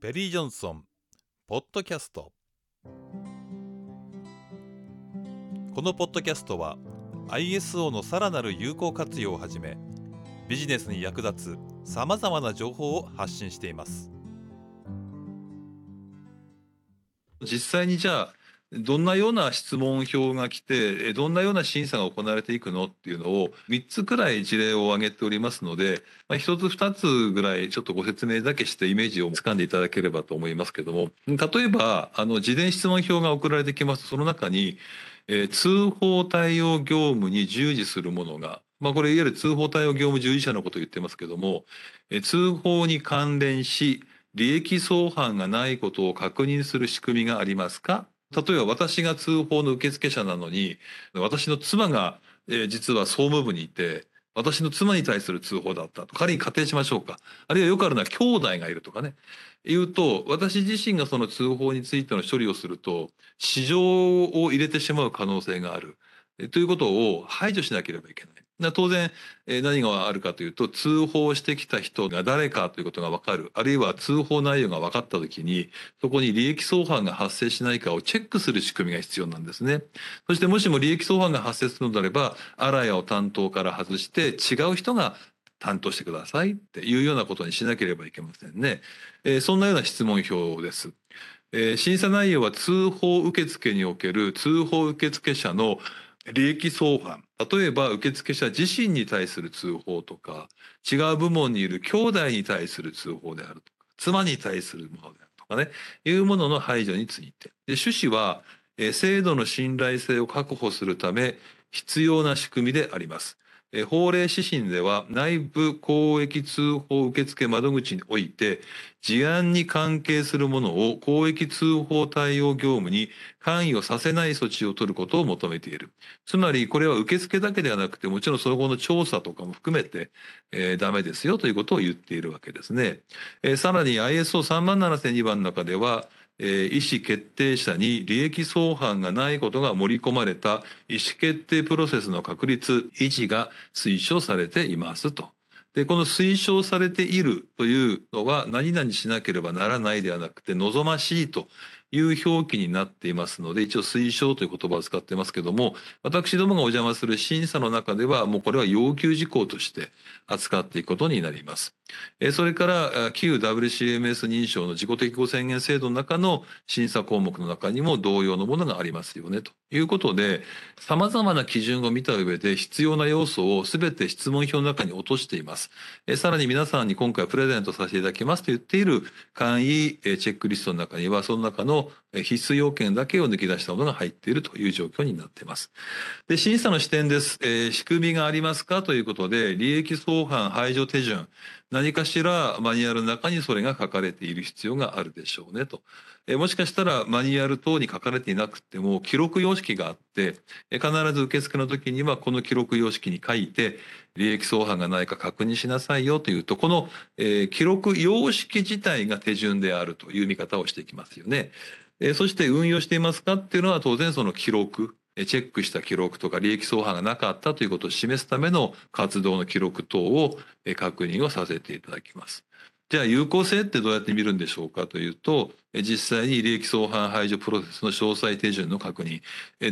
ペリー・ジョンソンポッドキャスト。このポッドキャストは ISO のさらなる有効活用をはじめビジネスに役立つさまざまな情報を発信しています。実際にじゃあどんなような質問票が来てどんなような審査が行われていくのっていうのを3つくらい事例を挙げておりますので、まあ、1つ2つぐらいちょっとご説明だけしてイメージをつかんでいただければと思いますけども。例えばあの事前質問票が送られてきます。とその中に、えー、通報対応業務に従事するものがまあ、これいわゆる通報対応業務従事者のことを言ってますけども、え通報に関連し利益相反がないことを確認する仕組みがありますか？例えば私が通報の受付者なのに私の妻が、えー、実は総務部にいて私の妻に対する通報だったと。仮に仮定しましょうか。あるいはよくあるのは兄弟がいるとかね。言うと私自身がその通報についての処理をすると市場を入れてしまう可能性がある。ということを排除しなければいけない。当然何があるかというと通報してきた人が誰かということが分かる。あるいは通報内容が分かった時にそこに利益相反が発生しないかをチェックする仕組みが必要なんですね。そしてもしも利益相反が発生するのであればあらやを担当から外して違う人が担当してくださいっていうようなことにしなければいけませんね、えー、そんなような質問票です、えー、審査内容は通報受付における通報受付者の利益相反例えば受付者自身に対する通報とか違う部門にいる兄弟に対する通報であるとか妻に対するものであるとかねいうものの排除についてで趣旨は制度の信頼性を確保するため必要な仕組みであります。法令指針では内部公益通報受付窓口において事案に関係するものを公益通報対応業務に関与させない措置を取ることを求めている。つまりこれは受付だけではなくてもちろんその後の調査とかも含めて、えー、ダメですよということを言っているわけですね。えー、さらに ISO37002 番の中ではえ意思決定者に利益相反がないことが盛り込まれた意思決定プロセスの確立維持が推奨されていますと。でこの推奨されているというのは何々しなければならないではなくて望ましいという表記になっていますので一応推奨という言葉を使ってますけども私どもがお邪魔する審査の中ではもうこれは要求事項として扱っていくことになります。それから旧 WCMS 認証の自己適合宣言制度の中の審査項目の中にも同様のものがありますよねということで様々な基準を見た上で必要な要素を全て質問票の中に落としています。さらに皆さんに今回プレゼントさせていただきますと言っている簡易チェックリストの中にはその中の必須要件だけを抜き出したものが入っているという状況になっています。で審査の視点です、え、仕組みがありますかということで利益相反排除手順何かしらマニュアルの中にそれが書かれている必要があるでしょうねと。えもしかしたらマニュアル等に書かれていなくても記録様式があってえ必ず受付の時にはこの記録様式に書いて利益相反がないか確認しなさいよというとこの、えー、記録様式自体が手順であるという見方をしていきますよね。え、そして運用していますかっていうのは当然その記録チェックした記録とか利益相反がなかったということを示すための活動の記録等を確認をさせていただきます。じゃあ有効性ってどうやって見るんでしょうか？というと実際に利益相反排除プロセスの詳細手順の確認。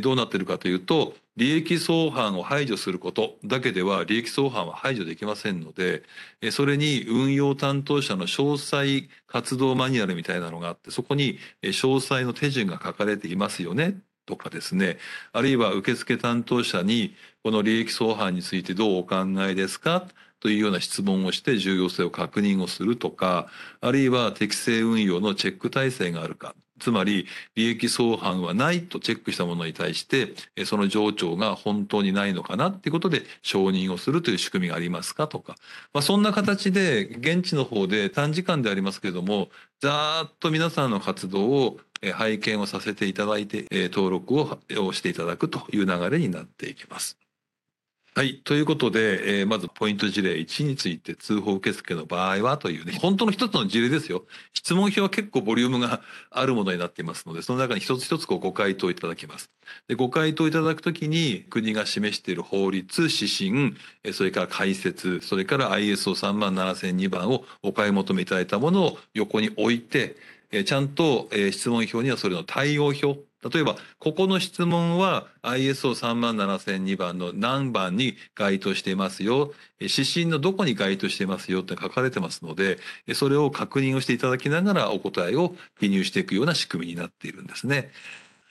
どうなってるかというと利益相反を排除することだけでは利益相反は排除できませんのでそれに運用担当者の詳細活動マニュアルみたいなのがあってそこに詳細の手順が書かれていますよね。とかですねあるいは受付担当者にこの利益相反についてどうお考えですか？というような質問をして重要性を確認をするとかあるいは適正運用のチェック体制があるか。つまり利益相反はないとチェックしたものに対してその上長が本当にないのかな？っていうことで承認をするという仕組みがありますか？とか、まあ、そんな形で現地の方で短時間でありますけれどもざーっと皆さんの活動を拝見をさせていただいて登録をしていただくという流れになっていきます。はい。ということで、えーまずポイント事例1について通報受付の場合はというね、本当の一つの事例ですよ。質問票は結構ボリュームがあるものになっていますので、その中に一つ一つこうご回答いただきます。で、ご回答いただくときに国が示している法律、指針、えそれから解説、それから ISO37002 番をお買い求めいただいたものを横に置いて、えちゃんと、え質問票にはそれの対応表例えばここの質問は ISO3 万7002番の何番に該当していますよ指針のどこに該当していますよって書かれてますのでそれを確認をしていただきながらお答えを記入していくような仕組みになっているんですね。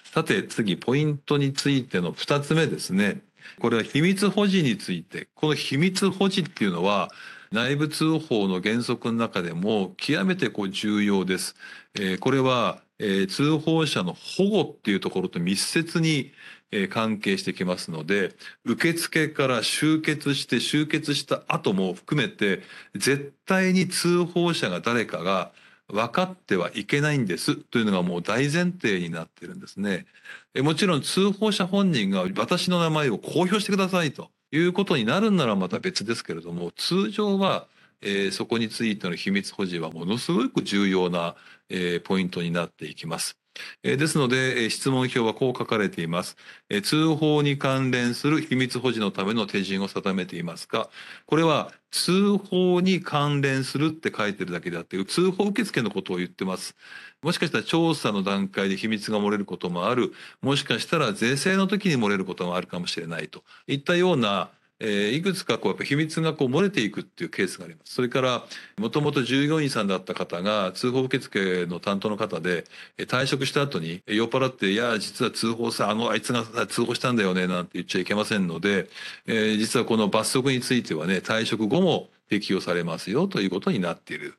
さて次ポイントについての2つ目ですね。これは秘密保持についてこの秘密保持っていうのは内部通報の原則の中でも極めてこう重要です。えーこれは、えー通報者の保護っていうところと密接に、えー関係してきますので受付から集結して集結した後も含めて絶対に通報者が誰かが分かってはいけないんですというのがもう大前提になってるんですね。えもちろん通報者本人が私の名前を公表してくださいということになるんならまた別ですけれども通常は、えーそこについての秘密保持はものすごく重要な、えーポイントになっていきます。えですので、え質問票はこう書かれています。え通報に関連する秘密保持のための手順を定めていますかこれは通報に関連するって書いてるだけであって通報受付のことを言ってます。もしかしたら調査の段階で秘密が漏れることもあるもしかしたら税制の時に漏れることもあるかもしれないといったようなえいくつかこうやっぱ秘密がこう漏れていくっていうケースがあります。それからもともと従業員さんだった方が通報受付の担当の方でえ退職した後に酔っ払って「いや実は通報さあのあいつが通報したんだよね」なんて言っちゃいけませんので、え実はこの罰則についてはね退職後も適用されますよということになっている。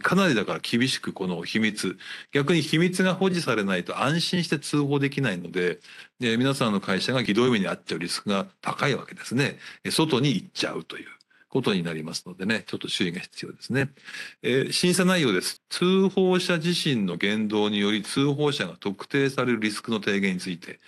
かなりだから厳しくこの秘密。逆に秘密が保持されないと安心して通報できないのでで皆さんの会社がひどい目に遭っちゃうリスクが高いわけですね。外に行っちゃうということになりますのでね。ちょっと注意が必要ですね、えー審査内容です。通報者自身の言動により通報者が特定されるリスクの低減について。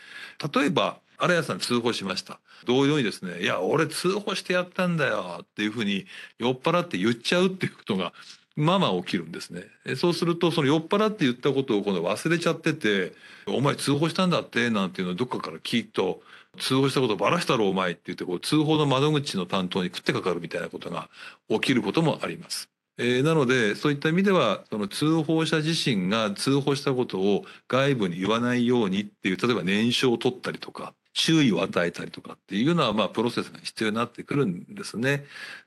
例えば荒谷さん通報しました。同様にですね「いや俺通報してやったんだよ」っていうふうに酔っ払って言っちゃうっていうことがまま起きるんですね。そうするとその酔っ払って言ったことを今度忘れちゃってて「お前通報したんだって」なんていうのをどっかから聞いと「通報したことばらしたろお前」って言ってこう通報の窓口の担当に食ってかかるみたいなことが起きることもあります。えーなのでそういった意味ではその通報者自身が通報したことを外部に言わないようにっていう例えば念書を取ったりとか注意を与えたりとかっていうのはまあプロセスが必要になってくるんですね。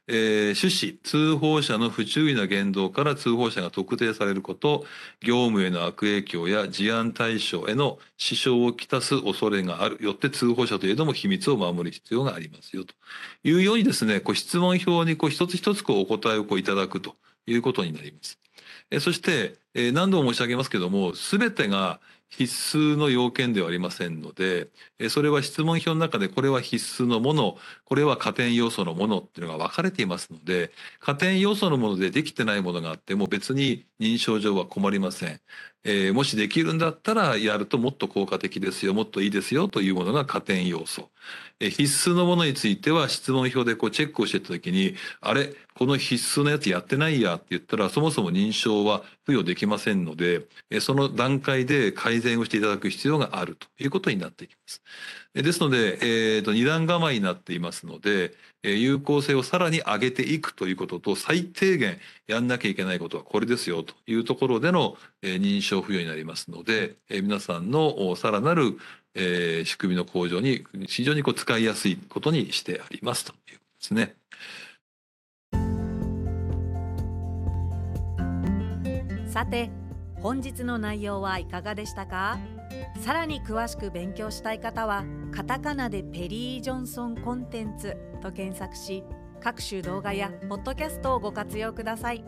えー趣旨通報者の不注意な言動から通報者が特定されること業務への悪影響や事案対象への支障をきたす恐れがあるよって通報者といえども秘密を守る必要がありますよというようにですねこう質問票にこう一つ一つこうお答えをこういただくということになります。えーそして、えー何度も申し上げますけども全てが必須の要件ではありませんのでそれは質問票の中でこれは必須のものこれは加点要素のものっていうのが分かれていますので加点要素のものでできてないものがあっても別に認証上は困りません。えーもしできるんだったらやるともっと効果的ですよもっといいですよというものが加点要素。えー必須のものについては質問票でこうチェックをしていった時にあれこの必須のやつやってないやって言ったらそもそも認証は付与できませんのでえーその段階で改善をしていただく必要があるということになってきます。ですので、えーと二段構えになっていますので、えー有効性をさらに上げていくということと最低限やんなきゃいけないことはこれですよというところでの、えー認証付与になりますので、えー皆さんのおさらなる、えー仕組みの向上に非常にこう使いやすいことにしてありますということですね。さて本日の内容はいかがでしたか？さらに詳しく勉強したい方はカタカナでペリー・ジョンソンコンテンツと検索し各種動画やポッドキャストをご活用ください。